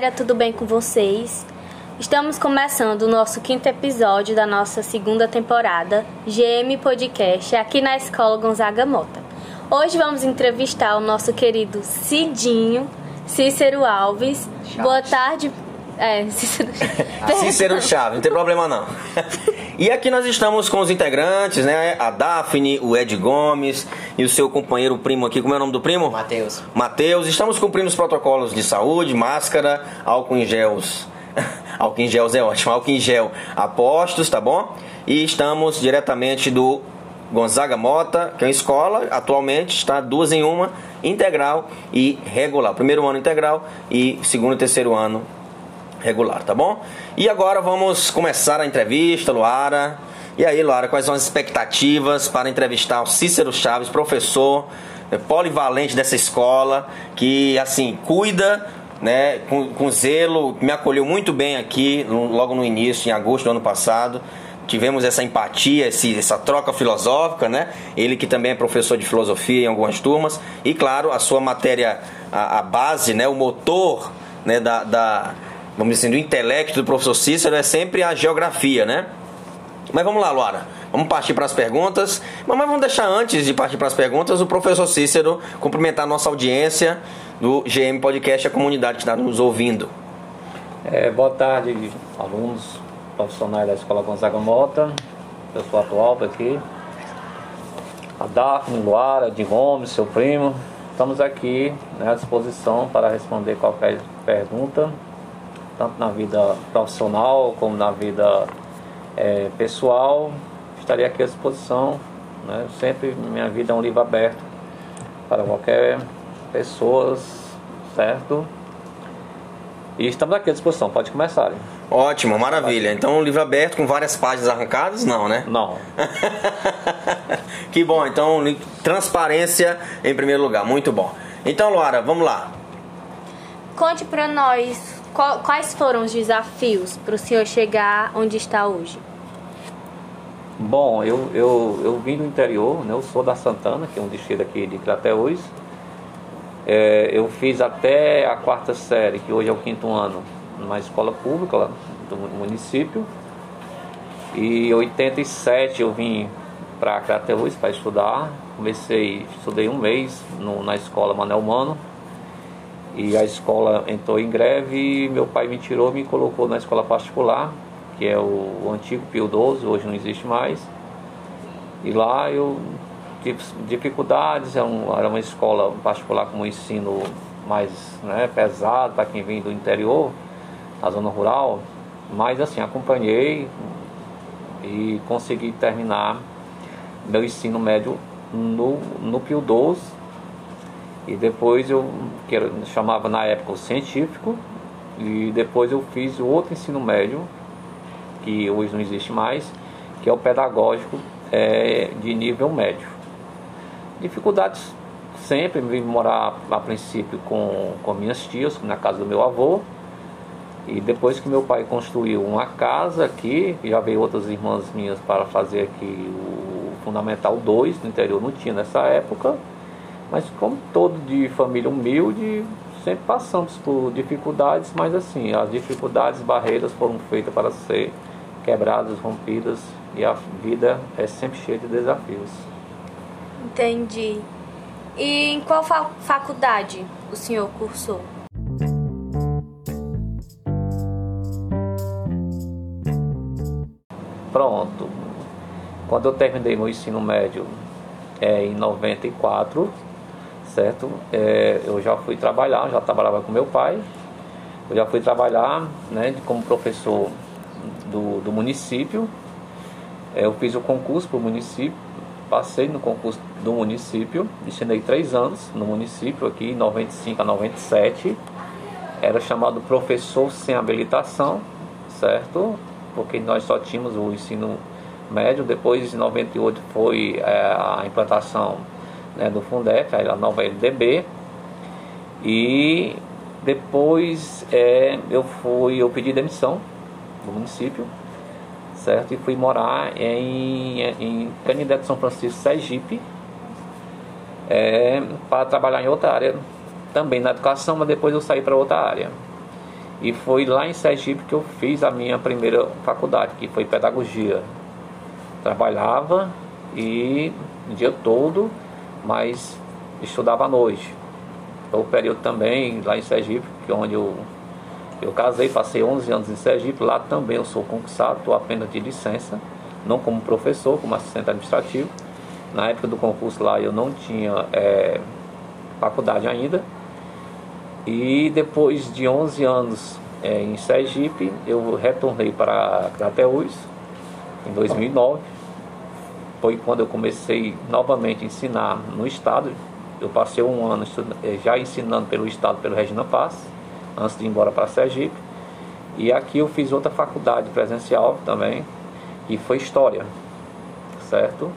Galera, tudo bem com vocês? Estamos começando o nosso quinto episódio da nossa segunda temporada, GM Podcast, aqui na Escola Gonzaga Mota. Hoje vamos entrevistar o nosso querido Cidinho, Cícero Alves. Chaves. Boa tarde. É, Cícero. Cícero Chaves, não tem problema não. E aqui nós estamos com os integrantes, né? A Daphne, o Ed Gomes e o seu companheiro primo aqui. Como é o nome do primo? Matheus. Matheus. Estamos cumprindo os protocolos de saúde, máscara, álcool em gel. álcool em gel é ótimo, álcool em gel apostos, tá bom? E estamos diretamente do Gonzaga Mota, que é uma escola, atualmente está duas em uma, integral e regular. Primeiro ano integral e segundo e terceiro ano regular, tá bom? E agora vamos começar a entrevista, Luara. E aí, Luara, quais são as expectativas para entrevistar o Cícero Chaves, professor é, polivalente dessa escola, que assim cuida, né, com, com zelo, me acolheu muito bem aqui logo no início, em agosto do ano passado. Tivemos essa empatia, esse- essa troca filosófica, né? Ele que também é professor de filosofia em algumas turmas. E claro, a sua matéria, a, a base, né? o motor né? da, da, vamos dizer assim, do intelecto do professor Cícero é sempre a geografia, né? Mas vamos lá, Luara. Vamos partir para as perguntas. Mas vamos deixar antes de partir para as perguntas o professor Cícero cumprimentar a nossa audiência do GM Podcast, a comunidade que está nos ouvindo. É, boa tarde, alunos, profissionais da Escola Gonzaga Mota. Eu sou atual aqui. A Daphne, Luara, de Gomes, seu primo. Estamos aqui né, à disposição para responder qualquer pergunta, tanto na vida profissional como na vida é, pessoal. Estarei aqui à disposição. Né? Sempre minha vida é um livro aberto para qualquer pessoa, certo? E estamos aqui à disposição, pode começar. Ótimo, maravilha. Então, um livro aberto com várias páginas arrancadas? Não, né? Não. que bom, então transparência em primeiro lugar, muito bom. Então, Luara, vamos lá. Conte pra nós quais foram os desafios para o senhor chegar onde está hoje. Bom, eu, eu, eu vim do interior, né? eu sou da Santana, que é um distrito aqui de Crateús. É, eu fiz até a quarta série, que hoje é o quinto ano, numa escola pública lá do município. E em 87 eu vim para Crateús para estudar. Comecei, estudei um mês no- na escola Manel Mano. E a escola entrou em greve e meu pai me tirou me colocou na escola particular, que é o, o antigo Pio 12, hoje não existe mais. E lá eu tive dificuldades, era, um- era uma escola particular com um ensino mais né, pesado para quem vem do interior, na zona rural. Mas assim, acompanhei e consegui terminar meu ensino médio no, no Pio 12 e depois eu, que era, chamava na época o científico, e depois eu fiz o outro ensino médio, que hoje não existe mais, que é o pedagógico é, de nível médio. Dificuldades sempre, vim morar a princípio com, com minhas tias, na casa do meu avô, e depois que meu pai construiu uma casa aqui, já veio outras irmãs minhas para fazer aqui o Fundamental 2, no interior não tinha nessa época, mas como todo de família humilde, sempre passamos por dificuldades, mas assim, as dificuldades, barreiras foram feitas para ser quebradas, rompidas, e a vida é sempre cheia de desafios. Entendi. E em qual fa- faculdade o senhor cursou? Pronto. Quando eu terminei meu ensino médio é, em 94, certo? É, eu já fui trabalhar, já trabalhava com meu pai. Eu já fui trabalhar né, como professor do, do município. É, eu fiz o concurso para o município, passei no concurso do município, destinei três anos no município, aqui em 95 a 97. Era chamado professor sem habilitação, certo? Porque nós só tínhamos o ensino médio. Depois, em 98, foi é, a implantação né, do Fundef, a nova LDB. E depois é, eu fui, eu pedi demissão do município, certo? E fui morar em, em Canindé de São Francisco, Sergipe, é, para trabalhar em outra área também na educação, mas depois eu saí para outra área. E foi lá em Sergipe que eu fiz a minha primeira faculdade, que foi pedagogia. Trabalhava e o dia todo, mas estudava à noite. O período também lá em Sergipe, que onde eu, eu casei, passei 11 anos em Sergipe, lá também eu sou concursado, estou apenas de licença, não como professor, como assistente administrativo. Na época do concurso lá eu não tinha é, faculdade ainda. E depois de 11 anos é, em Sergipe, eu retornei para Crateús em 2009. Foi quando eu comecei novamente a ensinar no estado. Eu passei um ano é, já ensinando pelo estado, pelo Regina Paz, antes de ir embora para Sergipe. E aqui eu fiz outra faculdade presencial também, que foi História, certo?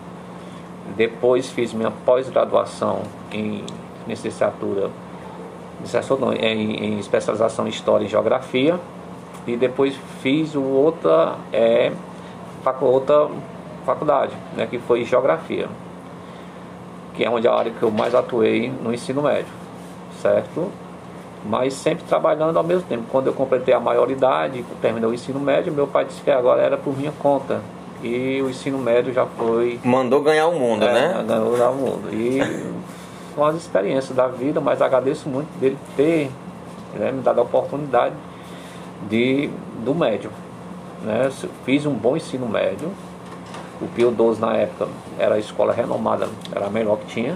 Depois fiz minha pós-graduação em licenciatura, licenciatura em, em, especialização em História e Geografia. E depois fiz outra, é, outra faculdade, né, que foi Geografia, que é onde a área que eu mais atuei no ensino médio, certo? Mas sempre trabalhando ao mesmo tempo. Quando eu completei a maioridade, terminei o ensino médio, meu pai disse que agora era por minha conta e o ensino médio já foi. Mandou ganhar o mundo, é, né? Ganhou ganhar o mundo. E são as experiências da vida, mas agradeço muito dele ter né, me dado a oportunidade de, do médio. Né? Fiz um bom ensino médio. O Pio 12 na época era a escola renomada, era a melhor que tinha.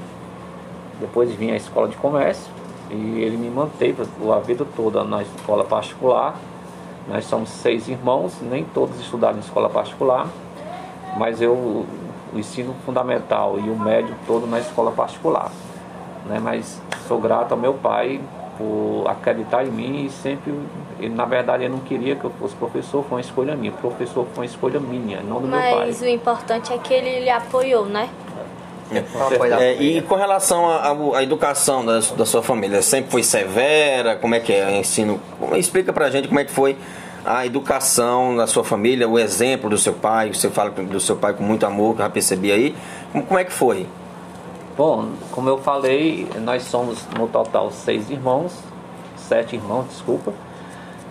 Depois vinha a escola de comércio e ele me manteve a vida toda na escola particular. Nós somos seis irmãos, nem todos estudaram em escola particular mas eu o ensino fundamental e o médio todo na escola particular. Né? Mas sou grato ao meu pai por acreditar em mim e sempre, ele, na verdade, ele não queria que eu fosse professor, foi uma escolha minha. professor foi uma escolha minha, não do Mas meu pai. Mas o importante é que ele lhe apoiou, né? É, é, e com relação à educação da, da, sua família, sempre foi severa? Como é que é o ensino? Explica pra gente como é que foi a educação da sua família, o exemplo do seu pai, você fala do seu pai com muito amor, que eu já percebi aí. Como, como é que foi? Bom, como eu falei, nós somos no total seis irmãos, sete irmãos, desculpa.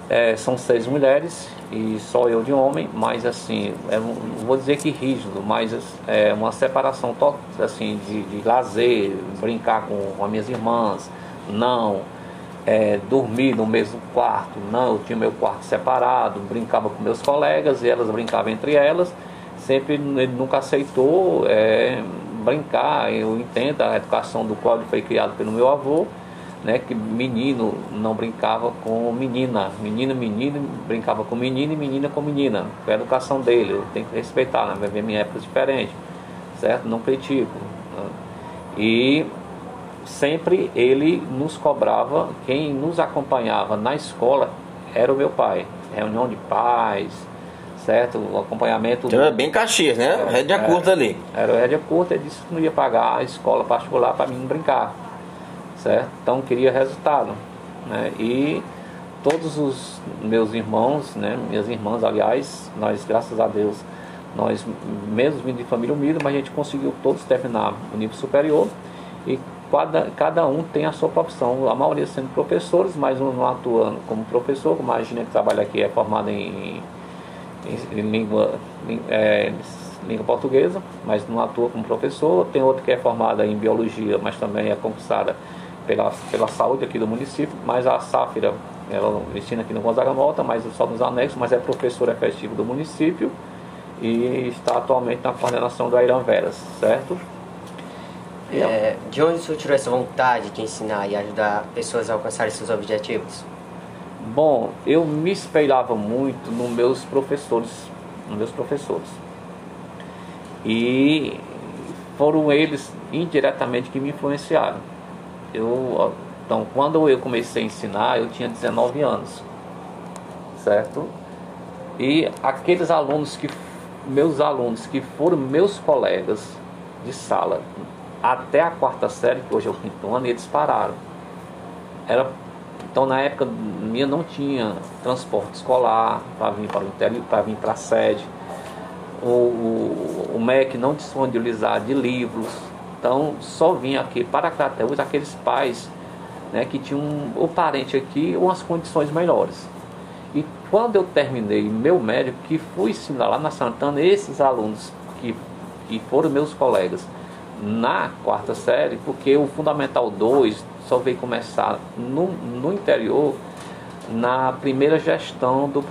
É, são seis mulheres e só eu de homem, mas assim, é, vou dizer que rígido, mas é uma separação assim, de, de lazer, brincar com as minhas irmãs, não é, dormir no mesmo quarto, não, eu tinha meu quarto separado, brincava com meus colegas e elas brincavam entre elas. Sempre ele nunca aceitou é, brincar. Eu entendo a educação do ele foi criado pelo meu avô, né, que menino não brincava com menina, menina, menina brincava com menina e menina com menina. Foi a educação dele, eu tenho que respeitar, né, minha época diferente, certo? Não critico. Né? E sempre ele nos cobrava, quem nos acompanhava na escola era o meu pai. Reunião de pais, certo? O acompanhamento. Então era bem Caxias, né? Era, rédea era, curta ali. Era rédea curta, ele disse que não ia pagar a escola particular para mim brincar, certo? Então queria resultado, né? E todos os meus irmãos, né? Minhas irmãs, aliás, nós, graças a Deus, nós, mesmo vindo de família humilde, mas a gente conseguiu todos terminar o nível superior e cada, cada um tem a sua profissão, a maioria sendo professores, mas um não atuando como professor, como a Gina que trabalha aqui é formada em, em, língua, é, língua portuguesa, mas não atua como professor, tem outro que é formada em biologia, mas também é concursada pela, pela saúde aqui do município, mas a Sáfira, ela ensina aqui no Gonzaga Mota, mas só nos anexos, mas é professora efetiva do município e está atualmente na coordenação do Airan Veras, certo? É, de onde tirou essa vontade de ensinar e ajudar pessoas a alcançarem seus objetivos? Bom, eu me espelhava muito nos meus professores, nos meus professores. E foram eles indiretamente que me influenciaram. Eu, então, quando eu comecei a ensinar, eu tinha 19 anos, certo? E aqueles alunos que meus alunos que foram meus colegas de sala até a quarta série, que hoje é o quinto ano, eles pararam. Era, então na época minha não tinha transporte escolar para vir para o interior, para vir para a sede. O, o, o MEC não disponibilizava de livros. Então só vinha aqui para Crateus aqueles pais né, que tinha um, o parente aqui umas condições melhores. E quando eu terminei meu médico, que fui ensinar lá na Santana, esses alunos que, que foram meus colegas na quarta série, porque o Fundamental 2 só veio começar no, no interior na primeira gestão do,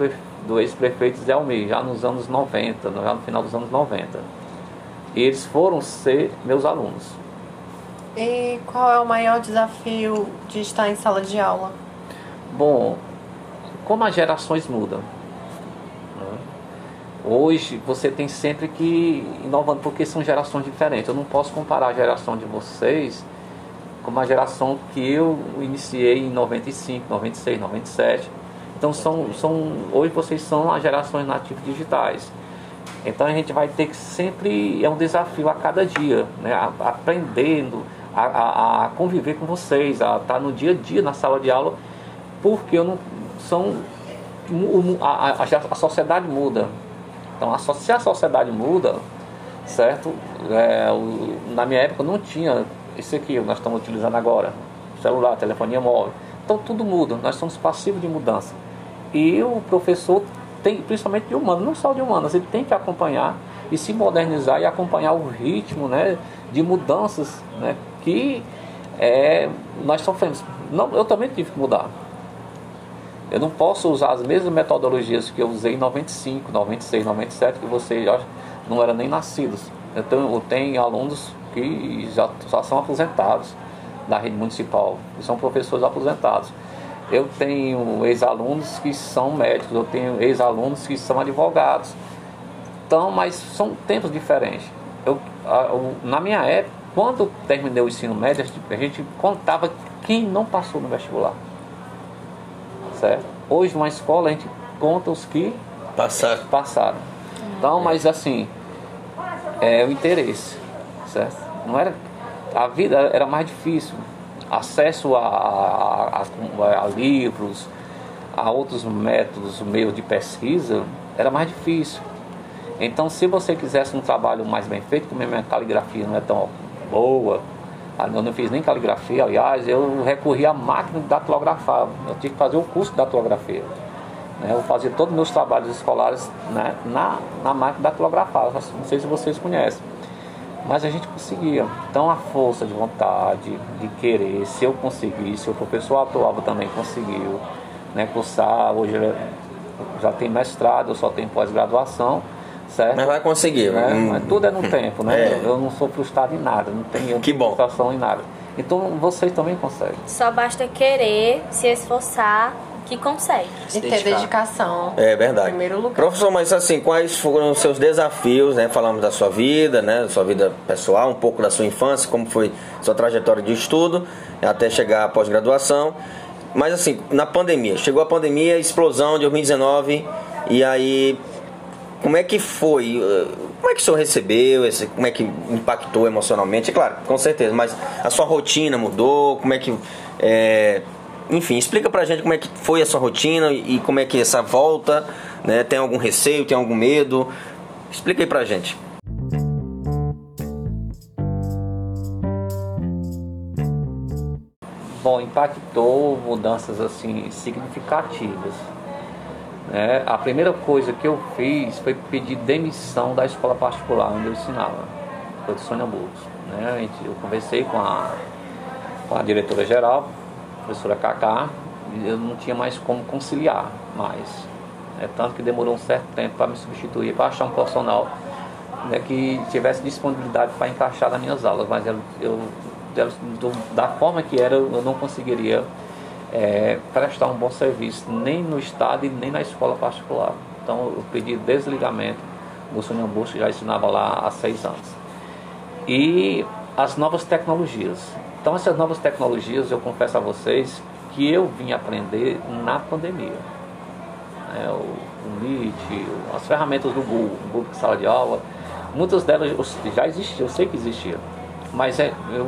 do ex-prefeito Zé Almeida, já nos anos 90, já no final dos anos 90. E eles foram ser meus alunos. E qual é o maior desafio de estar em sala de aula? Bom, como as gerações mudam. Hoje você tem sempre que inovando, porque são gerações diferentes. Eu não posso comparar a geração de vocês com a geração que eu iniciei em 95, 96, 97. Então são, são hoje vocês são as gerações nativas digitais. Então a gente vai ter que sempre é um desafio a cada dia, né? aprendendo a, a, a conviver com vocês, a estar no dia a dia na sala de aula, porque eu não são a, a, a sociedade muda. Então se a sociedade muda, certo? É, na minha época não tinha isso aqui nós estamos utilizando agora, celular, telefonia móvel. Então tudo muda, nós somos passivos de mudança. E o professor tem, principalmente de humanos, não só de humanos, ele tem que acompanhar e se modernizar e acompanhar o ritmo né, de mudanças né, que é, nós sofremos. Não, eu também tive que mudar. Eu não posso usar as mesmas metodologias que eu usei em 95, 96, 97, que vocês já não eram nem nascidos. Então, eu tenho alunos que já, já são aposentados da rede municipal, que são professores aposentados. Eu tenho ex-alunos que são médicos, eu tenho ex-alunos que são advogados. Então, mas são tempos diferentes. Eu, na minha época, quando terminei o ensino médio, a gente contava quem não passou no vestibular. Certo? Hoje, numa escola, a gente conta os que passaram. passaram. Então, mas assim, é o interesse, certo? Não era, a vida era mais difícil. Acesso a, a, a, a livros, a outros métodos, meios de pesquisa, era mais difícil. Então, se você quisesse um trabalho mais bem feito, como a minha caligrafia não é tão boa, eu não fiz nem caligrafia, aliás, eu recorri à máquina de datilografar. Eu tinha que fazer o curso de datilografia. Né? Eu fazia todos os meus trabalhos escolares né, na, na máquina de datilografar. Não sei se vocês conhecem. Mas a gente conseguia. Então a força de vontade, de querer, se eu conseguisse, o professor atual também conseguiu né, cursar, hoje já tem mestrado, eu só tenho pós-graduação, certo? Mas vai conseguir, né? Hum. Mas tudo é no tempo, né? É. Eu não sou frustrado em nada, não tenho Que bom. frustração em nada. Então vocês também conseguem. Só basta querer, se esforçar, que consegue. E ter dedicação. É verdade. Em primeiro lugar. Professor, mas assim, quais foram os seus desafios, né? Falamos da sua vida, né? Da sua vida pessoal, um pouco da sua infância, como foi sua trajetória de estudo, até chegar à pós-graduação. Mas assim, na pandemia, chegou a pandemia, explosão de 2019, e aí como é que foi? Como é que o senhor recebeu? Esse, como é que impactou emocionalmente? É claro, com certeza, mas a sua rotina mudou? Como é que. É, enfim, explica pra gente como é que foi a sua rotina e como é que essa volta, né? Tem algum receio, tem algum medo? Explica aí pra gente. Bom, impactou mudanças assim significativas. Né? A primeira coisa que eu fiz foi pedir demissão da escola particular onde eu ensinava, foi de Sônia Burgos. Né? Eu conversei com a, com a diretora geral, a professora Cacá, e eu não tinha mais como conciliar mais. É tanto que demorou um certo tempo para me substituir, para achar um profissional né, que tivesse disponibilidade para encaixar nas minhas aulas, mas eu, eu, da forma que era, eu não conseguiria é, prestar um bom serviço nem no estado e nem na escola particular. Então eu pedi desligamento Sônia Bush, que já ensinava lá há seis anos. E as novas tecnologias. Então essas novas tecnologias, eu confesso a vocês que eu vim aprender na pandemia. É, o, o Meet, as ferramentas do Google, Google Sala de Aula, muitas delas já existiam, eu sei que existiam, mas é, eu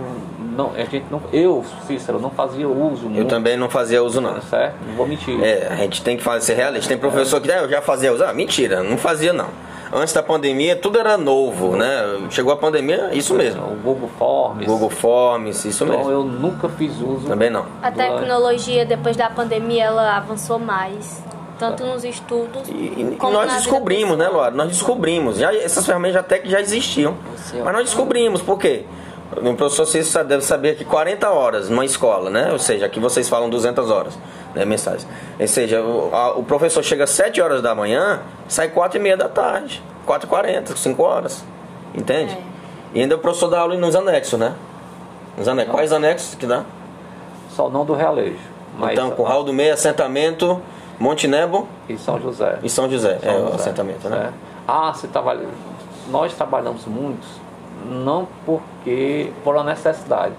não, a gente não, eu, Cícero, não fazia uso. Eu muito, também não fazia uso, não. Certo? Não vou mentir. É, a gente tem que fazer, ser realista. Tem professor que ah, eu já fazia uso. Ah, mentira, não fazia não. antes da pandemia tudo era novo, né? Chegou a pandemia, isso mesmo. O Google Forms. Google Forms, isso Então mesmo. eu nunca fiz uso. Também não. A tecnologia, depois da pandemia, ela avançou mais. Tanto nos estudos E, e como nós na vida descobrimos, né. Laura? Nós descobrimos. Já, essas ferramentas até que já existiam. Mas nós descobrimos, por quê? O professor Cícero deve saber que 40 horas numa escola, né? Ou seja, aqui vocês falam 200 horas, né? Mensais. Ou seja, o, a- o professor chega às 7 horas da manhã, sai 4 e meia da tarde. 4 e 40, 5 horas. Entende? É. E ainda o professor dá aula nos anexos, né? Nos anexos. Quais anexos que dá? Só não do Realejo. Mas então, Curral do Meio, assentamento, Monte Nebo e São José. e São José. São é o José, assentamento, né? certo? Ah, você trabalha. Nós trabalhamos muitos, não porque por uma necessidade.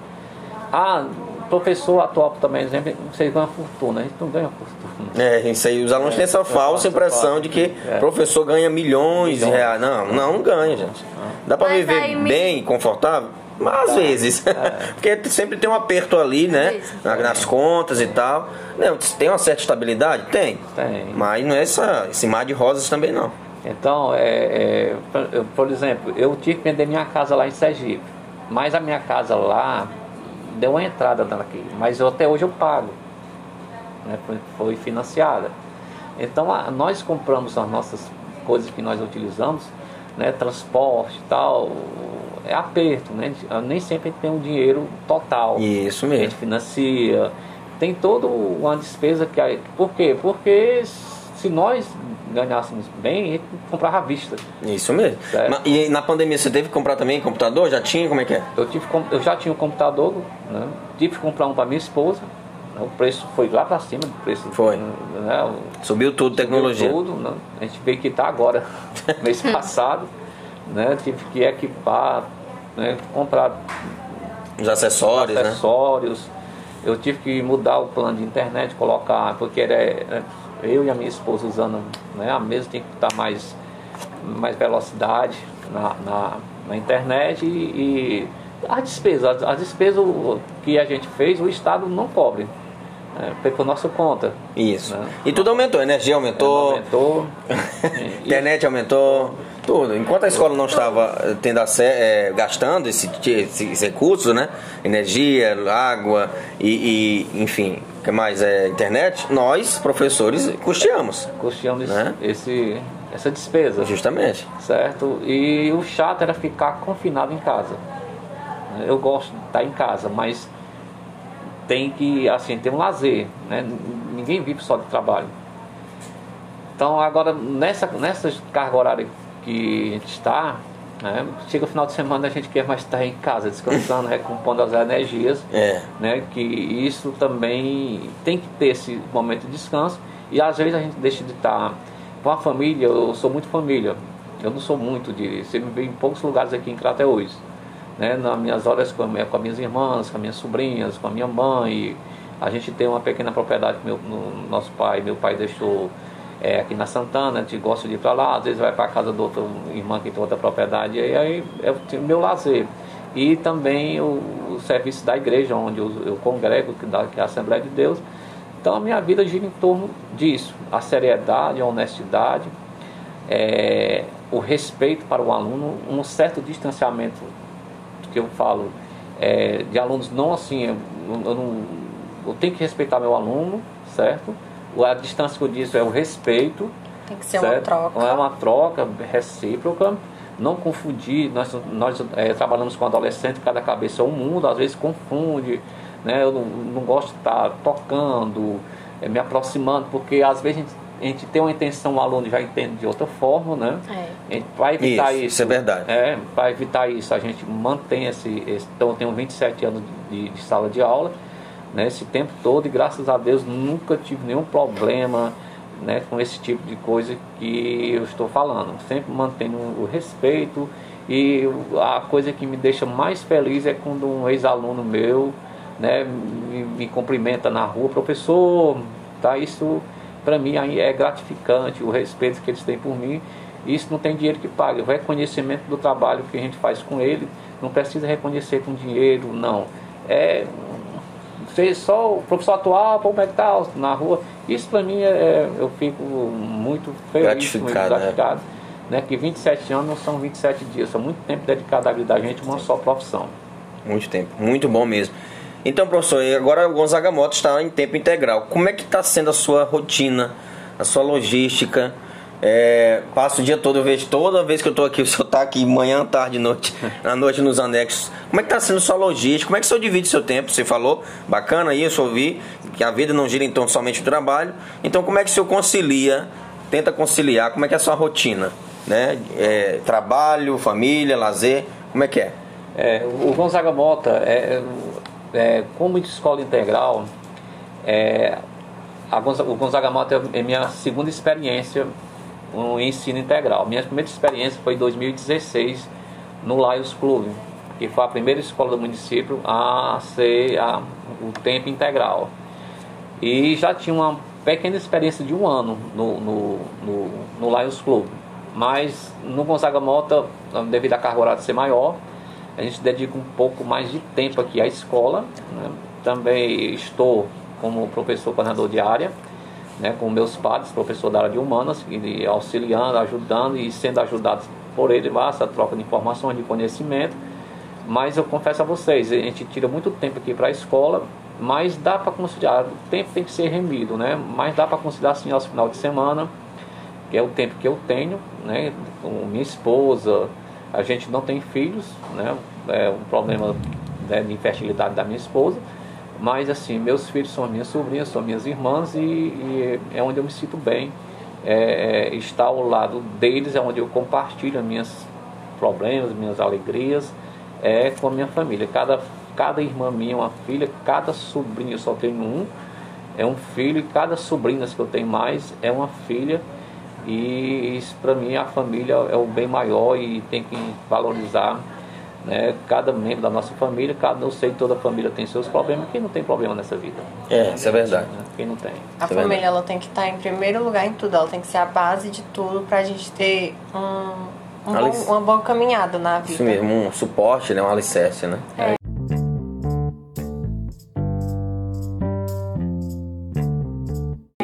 Ah, professor atual também, exemplo, vocês ganham fortuna, a gente não ganha fortuna. É, isso aí, os alunos têm essa falsa impressão de que É. professor ganha milhões de Milhões. reais. Não, não, não ganha, gente. Dá pra Mas viver aí me- bem, confortável? Mas às vezes. Porque sempre tem um aperto ali, né? Nas contas e tal. Não, tem uma certa estabilidade? Tem. Tem. Mas não é essa, esse mar de rosas também não. Então, é, é, por- exemplo, eu tive que vender minha casa lá em Sergipe, mas a minha casa lá deu uma entrada daqui, mas eu, até hoje eu pago, né, foi, financiada. Então, a- nós compramos as nossas coisas que nós utilizamos, né, transporte e tal, é aperto, né? Nem sempre a gente tem o dinheiro total. Isso A gente mesmo. financia, tem toda uma despesa que. Por quê? Porque se nós ganhássemos bem, a gente comprava à vista. Isso mesmo. Certo. Ma- E na pandemia você teve que comprar também computador? Já tinha? Como é que é? Eu, tive, eu já tinha um computador, né? tive que comprar um para minha esposa. né? O preço foi lá para cima do preço. Foi. Né? O- Subiu tudo, tecnologia. Tudo, né? A gente veio quitar agora, mês passado. Né? Tive que equipar, né? comprar Os acessórios, né? acessórios. Eu tive que mudar o plano de internet, colocar, porque era é, eu e a minha esposa usando né, a mesa tem que estar mais, mais velocidade na, na, na internet e, e a despesa, as, as despesas que a gente fez, o Estado não cobre. É, foi por nossa conta. Isso. Né? E tudo aumentou, energia aumentou, Aumentou. Internet aumentou, tudo. Enquanto a escola não estava eh, tendo eh, gastando esse, esses recursos, né? Energia, água e, e, enfim, o que mais? É, internet, nós, professores, custeamos. custeamos Né? esse, essa despesa. Justamente. certo? E o chato era ficar confinado em casa. Eu gosto de estar em casa, mas tem que, assim, ter um lazer, né? Ninguém vive só de trabalho. Então, agora, nessa, nessa carga horária que a gente está, né? chega o final de semana a gente quer mais estar em casa, descansando, recompondo as energias, É. né? Que isso também tem que ter esse momento de descanso e às vezes a gente deixa de estar com a família. Eu sou muito família, eu não sou muito de. Você me vê em poucos lugares aqui em Crateús, né? Nas minhas horas com, minha- com as minhas irmãs, com as minhas sobrinhas, com a minha mãe. A gente tem uma pequena propriedade que meu, no, nosso pai, meu pai deixou é, aqui na Santana, a gente gosta de ir para lá, às vezes vai para a casa do outro irmã que tem outra propriedade, e aí é o meu lazer. E também o, o serviço da igreja, onde eu, eu congrego, que, que é a Assembleia de Deus. Então a minha vida gira em torno disso, a seriedade, a honestidade, é, o respeito para o aluno, um certo distanciamento que eu falo é, de alunos não assim, eu, eu não, eu tenho que respeitar meu aluno, certo? A distância que eu disse é o respeito. Tem que ser uma certo? troca. É uma troca recíproca. Não confundir, nós, nós é, trabalhamos com adolescente, cada cabeça é um mundo, às vezes confunde, né? Eu não, não gosto de estar tocando, é, me aproximando, porque às vezes a gente, a gente tem uma intenção, o aluno já entende de outra forma, né? É. Para evitar Isso, isso, isso é verdade. É, para evitar isso, a gente mantém esse, esse. Então, eu tenho 27 anos de, de sala de aula, né, esse tempo todo, e graças a Deus nunca tive nenhum problema né, com esse tipo de coisa que eu estou falando. Sempre mantendo o respeito, e a coisa que me deixa mais feliz é quando um ex-aluno meu né, me, me cumprimenta na rua, professor, tá? Isso para mim é gratificante, o respeito que eles têm por mim. Isso não tem dinheiro que pague, o reconhecimento do trabalho que a gente faz com ele, não precisa reconhecer com dinheiro, não. É ser só o professor atual, como é que tá na rua. Isso para mim é, eu fico muito feliz, Gratificado, muito né? gratificado. né, que 27 anos não são 27 dias, são muito tempo dedicado à vida da gente, uma só profissão. Muito tempo, muito bom mesmo. Então, professor, e agora o Gonzaga Moto está em tempo integral. Como é que está sendo a sua rotina, a sua logística? É, passo o dia todo, eu vejo toda vez que eu estou aqui, o senhor está aqui manhã, tarde, noite, à noite nos anexos. Como é que está sendo sua logística? Como é que o senhor divide seu tempo? Você falou, bacana isso, ouvi, que a vida não gira em torno somente do trabalho. Então, como é que o senhor concilia, tenta conciliar, como é que é a sua rotina? Né? É, trabalho, família, lazer, como é que é? É, o Gonzaga Mota, é, é, como de escola integral, é, Gonzaga, o Gonzaga Mota é minha segunda experiência no ensino integral. Minha primeira experiência foi em 2016 no Lions Club, que foi a primeira escola do município a ser a, o tempo integral. E já tinha uma pequena experiência de um ano no, no, no, no Lions Club. Mas no Gonzaga Mota, devido à carga horária ser maior, a gente dedica um pouco mais de tempo aqui à escola. Né? Também estou como professor coordenador de área, né, com meus padres, professor da área de humanas, e auxiliando, ajudando e sendo ajudados por ele, essa troca de informações, de conhecimento. Mas eu confesso a vocês, a gente tira muito tempo aqui para a escola, mas dá para conciliar, o tempo tem que ser remido, né? Mas dá para conciliar assim aos final de semana, que é o tempo que eu tenho, né? Com minha esposa, a gente não tem filhos, né? É um problema né, de infertilidade da minha esposa. Mas assim, meus filhos são minhas sobrinhas, são minhas irmãs e, e é onde eu me sinto bem. É, é, estar ao lado deles é onde eu compartilho minhas problemas, minhas alegrias é com a minha família. Cada, cada irmã minha é uma filha, cada sobrinho eu só tenho um, é um filho, e cada sobrinha que eu tenho mais é uma filha. E isso para mim a família é o bem maior e tem que valorizar né? cada membro da nossa família, cada eu sei que toda família tem seus problemas, quem não tem problema nessa vida? É, isso é verdade. Né? Quem não tem. A Isso é família verdade. ela tem que estar em primeiro lugar em tudo, ela tem que ser a base de tudo pra gente ter um, um bom- uma boa caminhada na vida. Isso mesmo, um suporte, né? um alicerce, né?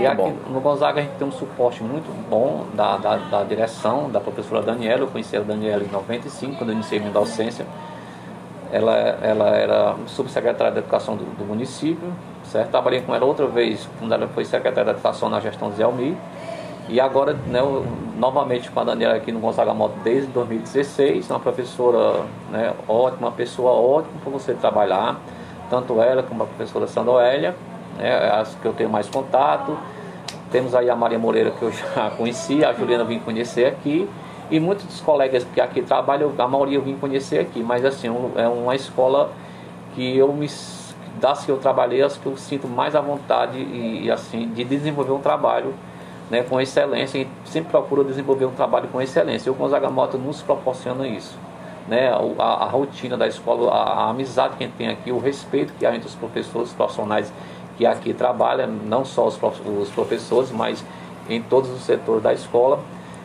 E aqui Bom. no Gonzaga a gente tem um suporte muito bom da, da, da direção, da professora Daniela. Eu conheci a Daniela em 95, quando eu iniciei minha docência. Ela, ela era subsecretária de Educação do, do município, certo? Trabalhei com ela outra vez, quando ela foi secretária de Educação na gestão de Zé Almir. E agora, né, eu, novamente com a Daniela aqui no Gonzaga Moto desde 2016, uma professora né, ótima, uma pessoa ótima para você trabalhar, tanto ela como a professora Sandoélia, né, as que eu tenho mais contato. Temos aí a Maria Moreira que eu já conheci, a Juliana vim conhecer aqui. E muitos dos colegas que aqui trabalham, a maioria eu vim conhecer aqui, mas assim, é uma escola que eu me das que eu trabalhei, as que eu sinto mais à vontade e, assim de desenvolver um trabalho né, com excelência e sempre procuro desenvolver um trabalho com excelência. E o Gonzaga Mota nos proporciona isso. Né, a, a rotina da escola, a, a amizade que a gente tem aqui, o respeito que há entre os professores, os profissionais que aqui trabalham, não só os, os professores, mas em todos os setores da escola.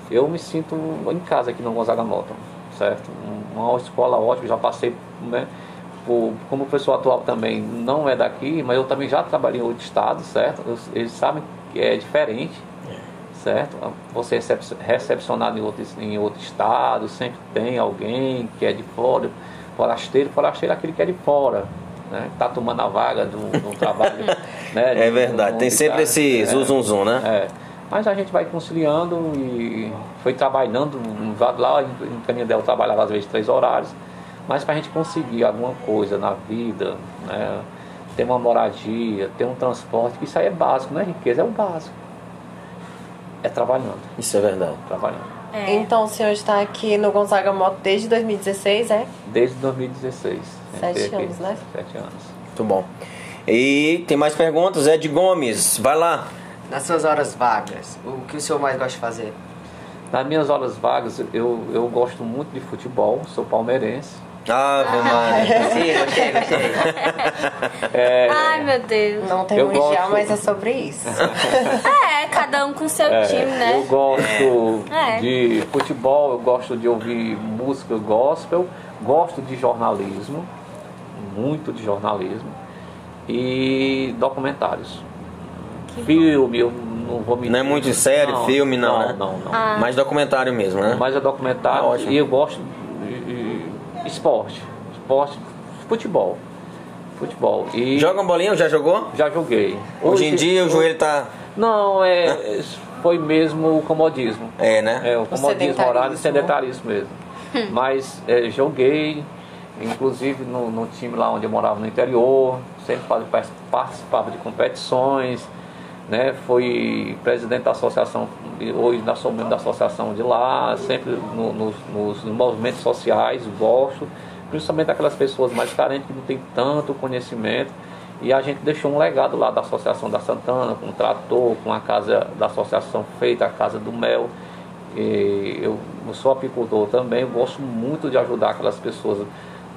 Eu me sinto em casa aqui no Gonzaga Mota, certo? Uma escola ótima, já passei, né, por- como professor atual também não é daqui, mas eu também já trabalhei em outro estado, certo? Eles sabem que é diferente, certo? Você é recep- recepcionado em outro, em outro estado, sempre tem alguém que é de fora, forasteiro, forasteiro é aquele que é de fora, né? Tá tomando a vaga do, do trabalho, né? É de- verdade, de- tem sempre esse É. zum zum zum, né? É. Mas a gente vai conciliando e foi trabalhando. Lá em Canindel trabalhava às vezes três horários. Mas para a gente conseguir alguma coisa na vida, né, ter uma moradia, ter um transporte, isso aí é básico, não é riqueza, é o básico. É trabalhando, Isso é verdade. trabalhando. É. Então o senhor está aqui no Gonzaga Moto desde 2016, é? Desde 2016. Sete aqui. anos, né? Sete anos. Muito bom. E tem mais perguntas? Ed Gomes, vai lá. Nas suas horas vagas, o que o senhor mais gosta de fazer? Nas minhas horas vagas, eu, eu gosto muito de futebol, sou palmeirense. Ave Maria. Sim, gostei, gostei. Ai, meu Deus. Não tem mundial, gosto. mas é sobre isso. É, cada um com seu É, time, né? Eu gosto É. de futebol, eu gosto de ouvir música gospel, gosto de jornalismo, muito de jornalismo, e documentários. Filme, eu não vou me Não é muito série, filme, não, Não, né? não, não. Ah. Mais documentário mesmo, né? Mas é documentário Ah, ótimo. e eu gosto de, de esporte. Esporte, futebol. Futebol. E Joga uma bolinha, já jogou? já joguei. Hoje, em dia o joelho tá. Não, é, foi mesmo o comodismo. É, né? É, o comodismo horário e sedentarismo. mesmo. Mas é, joguei, inclusive no, no time lá onde eu morava no interior, sempre participava de competições, né? Fui presidente da associação, hoje ainda sou membro da associação de lá, sempre no- nos, nos movimentos sociais, gosto, principalmente daquelas pessoas mais carentes que não têm tanto conhecimento. E a gente deixou um legado lá da Associação da Santana, com um trator, com a casa da associação feita, a Casa do Mel. E eu, eu sou apicultor também, gosto muito de ajudar aquelas pessoas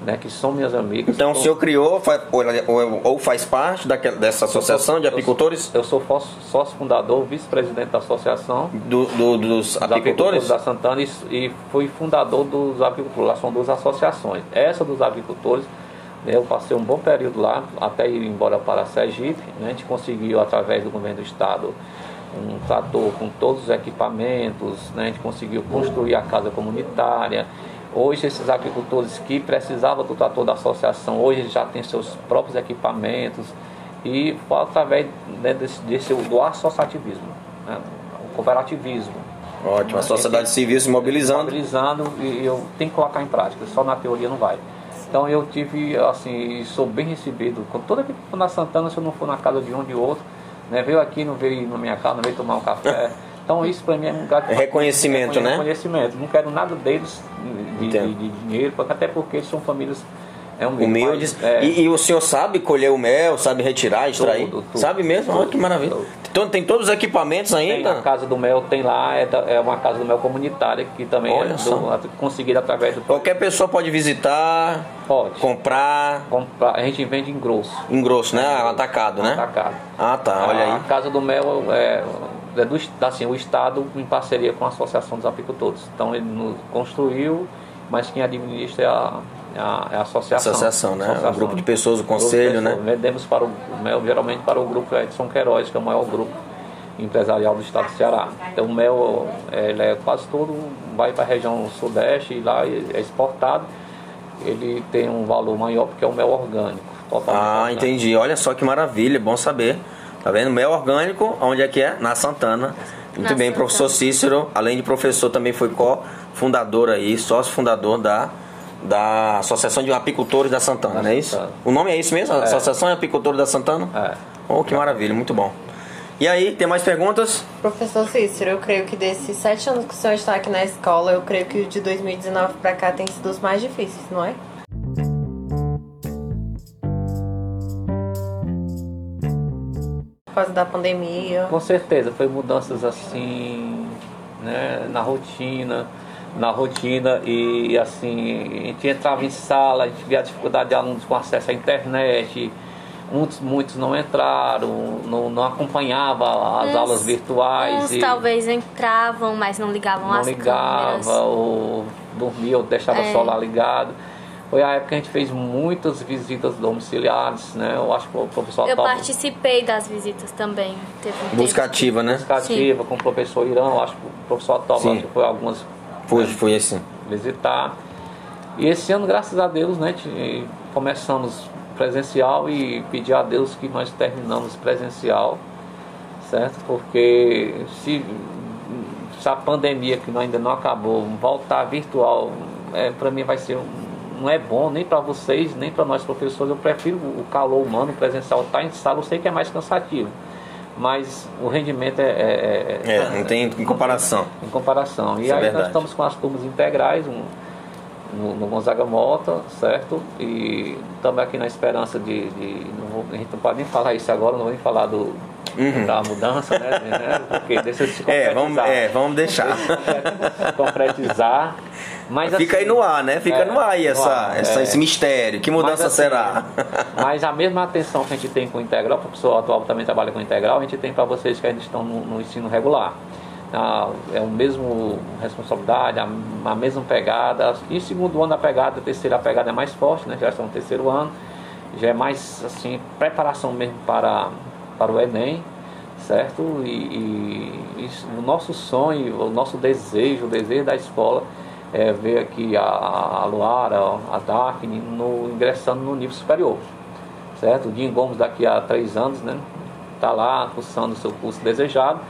né, que são minhas amigas. Então o senhor criou ou, ou- ou faz parte daquela, dessa associação de eu sou- apicultores? Eu sou sócio fundador, vice-presidente da associação. Do, do- dos dos apicultores? da Santana e, e fui fundador dos apicultores. Lá são duas associações. Essa dos apicultores, eu passei um bom período lá, até ir embora para Sergipe. Né, a gente conseguiu, através do governo do estado, um trator com todos os equipamentos. Né, a gente conseguiu construir a casa comunitária. Hoje, esses apicultores que precisavam do trator da associação, hoje já têm seus próprios equipamentos. E através né, desse, desse, do associativismo, né, o cooperativismo. Ótimo, a sociedade civil se mobilizando. mobilizando e eu tenho que colocar em prática, só na teoria não vai. Então eu tive, assim, sou bem recebido. Com toda vez que for na Santana, se eu não for na casa de um de outro, né, veio aqui, não veio na minha casa, não veio tomar um café. Então isso para mim é um lugar de É reconhecimento, né? Reconhecimento. Não quero nada deles de, de, de dinheiro, até porque eles são famílias é, humildes. Humildes. é, E, e o senhor sabe colher o mel, sabe retirar, extrair? Tudo, tudo. sabe mesmo? Olha que maravilha. Então tem todos os equipamentos Tem ainda? a Casa do Mel, tem lá, é, da- é uma Casa do Mel comunitária que também Olha é do, conseguida através do Qualquer pessoa pode visitar, Pode. comprar Comprar, a gente vende em grosso. em grosso, né? Atacado, né? Atacado. Ah, tá, olha A aí. Casa do Mel é, é do, assim, o Estado em parceria com a Associação dos Apicultores. Então ele nos construiu, mas quem administra é a, a, é a associação. Associação, né? Associação. O grupo de pessoas, o conselho, pessoas. né? Vendemos para o Mel, geralmente para o grupo Edson Queiroz, que é o maior grupo empresarial do estado do Ceará. Então o mel é, ele é quase todo, vai para a região sudeste e lá é exportado. Ele tem um valor maior porque é um mel orgânico. totalmente Ah, orgânico. entendi. Olha só que maravilha, bom saber. Tá vendo? Mel orgânico, onde é que é? Na Santana. Muito Na bem, Santana. professor Cícero, além de professor, também foi co-fundador aí, sócio fundador da, da Associação de Apicultores da Santana, Da não é isso? Santana. O nome é isso mesmo? É. Associação de Apicultores da Santana? É. Oh, que maravilha, muito bom. E aí, tem mais perguntas? Professor Cícero, eu creio que desses sete anos que o senhor está aqui na escola, eu creio que o de 2019 para cá tem sido os mais difíceis, não é? Por causa da pandemia. Com certeza, foi mudanças assim, né, na rotina, na rotina e assim, a gente entrava em sala, a gente via a dificuldade de alunos com acesso à internet, muitos, muitos não entraram, não, não acompanhavam as Uns- aulas virtuais Uns e talvez entravam, mas não ligavam não as ligava, câmeras. ou dormia, ou deixava É. o celular ligado. Foi a época que a gente fez muitas visitas domiciliares, né? Eu acho que o professor Eu Otávio- participei das visitas também. Teve um Busca tempo. ativa, né? educativa com o professor Irão, acho que o professor Otávio foi algumas Foi, foi assim. visitar. E esse ano, graças a Deus, né, começamos presencial e pedir a Deus que nós terminamos presencial, certo? Porque se, se a pandemia que ainda não acabou voltar virtual, é, para mim vai ser um- não é bom nem para vocês nem para nós professores. Eu prefiro o calor humano presencial, estar em sala, eu sei que é mais cansativo, mas o rendimento é, é- é- É, não tem em comparação. em comparação. E Isso é aí nós estamos com as turmas integrais um, no, no Gonzaga Mota, certo? E estamos aqui na esperança de. de- não vou- a gente não pode nem falar isso agora, não vou nem falar do, da mudança, né? né? Porque deixa se Uhum. É, vamos, concretizar. é, vamos deixar. concretizar. Mas, Fica aí assim, no ar, né? Fica é, no ar aí essa, ar, essa- é. esse mistério. Que mudança Mas, assim, será? Mas a mesma atenção que a gente tem com o integral, o professor atual também trabalha com integral, a gente tem para vocês que ainda estão no, no ensino regular. Ah, é o mesmo responsabilidade, a, a mesma pegada. E segundo ano a pegada, a terceira a pegada é mais forte, né? Já estão no terceiro ano. Já é mais assim, preparação mesmo para, para o Enem, certo? E, e isso, o nosso sonho, o nosso desejo, o desejo da escola é ver aqui a, a Luara, a Daphne no, ingressando no nível superior, certo? O Dinho Gomes daqui a três anos, né? Está lá cursando o seu curso desejado.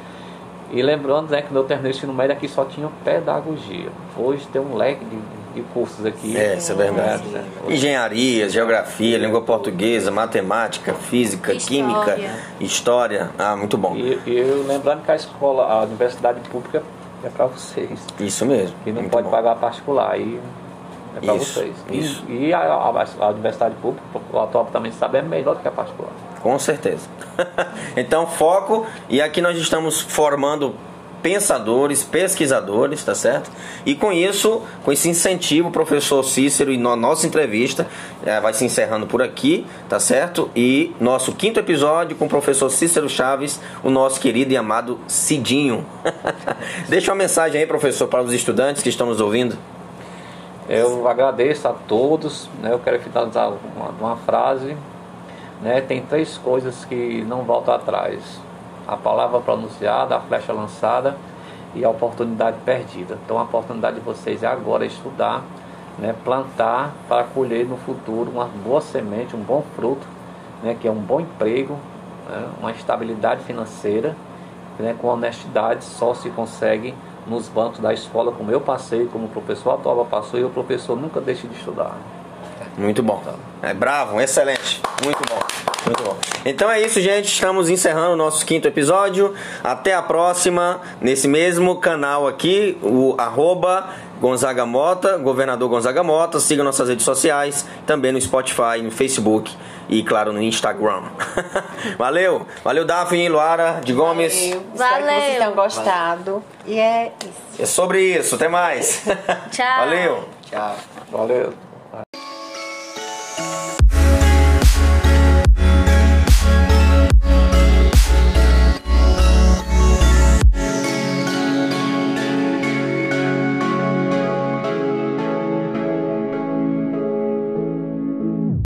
E lembrando né, que meu terminei o ensino médio aqui só tinha pedagogia. Hoje tem um leque de, de cursos aqui. É, isso é verdade. Né? Engenharia, geografia, língua portuguesa, matemática, física, História. química, história. Ah, muito bom. E, e eu lembrando que a escola, a universidade pública é para vocês. Isso mesmo. E não pode bom. pagar particular. E é para Isso, vocês. E- isso. E, a, a- a universidade pública, o atual também sabe, é melhor do que a particular. Com certeza. então, foco. E aqui nós estamos formando pensadores, pesquisadores, tá certo? E com isso, com esse incentivo, professor Cícero e na nossa entrevista eh, vai se encerrando por aqui, tá certo? E nosso quinto episódio com o professor Cícero Chaves, o nosso querido e amado Cidinho. Deixa uma mensagem aí, professor, para os estudantes que estão nos ouvindo. Eu agradeço a todos, né? eu quero finalizar uma, uma frase. Né? Tem três coisas que não voltam atrás: a palavra pronunciada, a flecha lançada e a oportunidade perdida. Então, a oportunidade de vocês é agora estudar, né? plantar para colher no futuro uma boa semente, um bom fruto, né? que é um bom emprego, né? uma estabilidade financeira. Né? Com honestidade só se consegue nos bancos da escola, como eu passei, como o professor Atoba passou, e o professor nunca deixe de estudar. Muito bom. É bravo, excelente. Muito bom. Muito bom. Então é isso, gente. Estamos encerrando o nosso quinto episódio. Até a próxima, nesse mesmo canal aqui, o arroba Gonzaga Mota, governador Gonzaga Mota. Siga nossas redes sociais, também no Spotify, no Facebook e, claro, no Instagram. Valeu. Valeu, Daphne, Luara, de Gomes. Valeu. Espero que Valeu. vocês tenham gostado. E é isso. É sobre isso. Até mais. Tchau. Valeu. Tchau. Valeu!